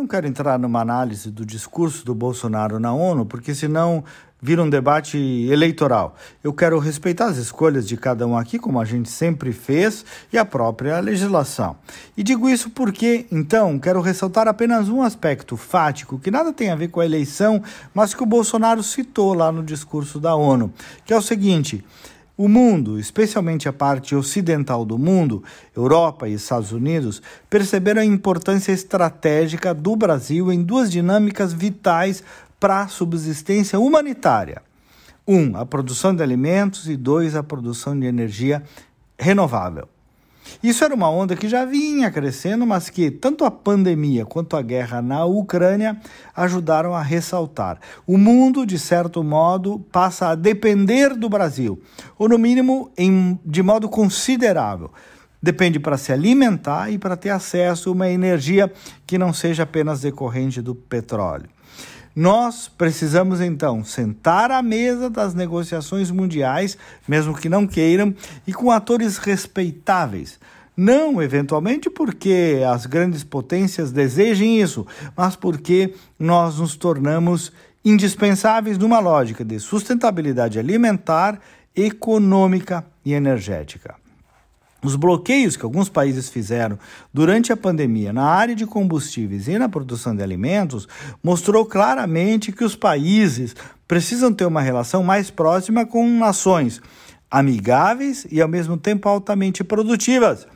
Não quero entrar numa análise do discurso do Bolsonaro na ONU, porque senão vira um debate eleitoral. Eu quero respeitar as escolhas de cada um aqui, como a gente sempre fez, e a própria legislação. E digo isso porque, então, quero ressaltar apenas um aspecto fático que nada tem a ver com a eleição, mas que o Bolsonaro citou lá no discurso da ONU, que é o seguinte. O mundo, especialmente a parte ocidental do mundo, Europa e Estados Unidos, perceberam a importância estratégica do Brasil em duas dinâmicas vitais para a subsistência humanitária. Um, a produção de alimentos e dois, a produção de energia renovável. Isso era uma onda que já vinha crescendo, mas que tanto a pandemia quanto a guerra na Ucrânia ajudaram a ressaltar. O mundo, de certo modo, passa a depender do Brasil, ou no mínimo em, de modo considerável. Depende para se alimentar e para ter acesso a uma energia que não seja apenas decorrente do petróleo. Nós precisamos então sentar à mesa das negociações mundiais, mesmo que não queiram, e com atores respeitáveis. Não eventualmente porque as grandes potências desejem isso, mas porque nós nos tornamos indispensáveis numa lógica de sustentabilidade alimentar, econômica e energética. Os bloqueios que alguns países fizeram durante a pandemia na área de combustíveis e na produção de alimentos mostrou claramente que os países precisam ter uma relação mais próxima com nações amigáveis e ao mesmo tempo altamente produtivas.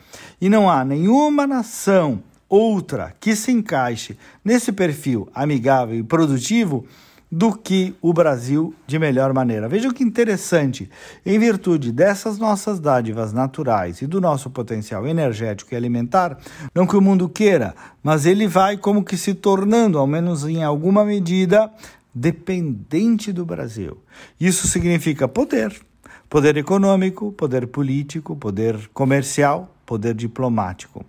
E não há nenhuma nação outra que se encaixe nesse perfil amigável e produtivo do que o Brasil de melhor maneira. Vejam que interessante, em virtude dessas nossas dádivas naturais e do nosso potencial energético e alimentar, não que o mundo queira, mas ele vai como que se tornando, ao menos em alguma medida, dependente do Brasil. Isso significa poder, poder econômico, poder político, poder comercial, poder diplomático.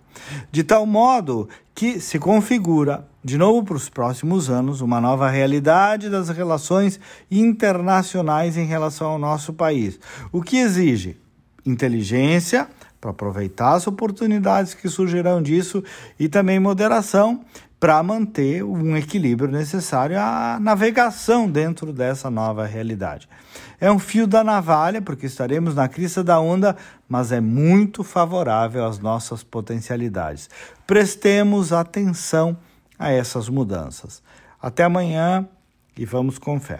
De tal modo que se configura, de novo para os próximos anos, uma nova realidade das relações internacionais em relação ao nosso país, o que exige inteligência para aproveitar as oportunidades que surgirão disso e também moderação para manter um equilíbrio necessário à navegação dentro dessa nova realidade. É um fio da navalha, porque estaremos na crista da onda, mas é muito favorável às nossas potencialidades. Prestemos atenção a essas mudanças. Até amanhã e vamos com fé.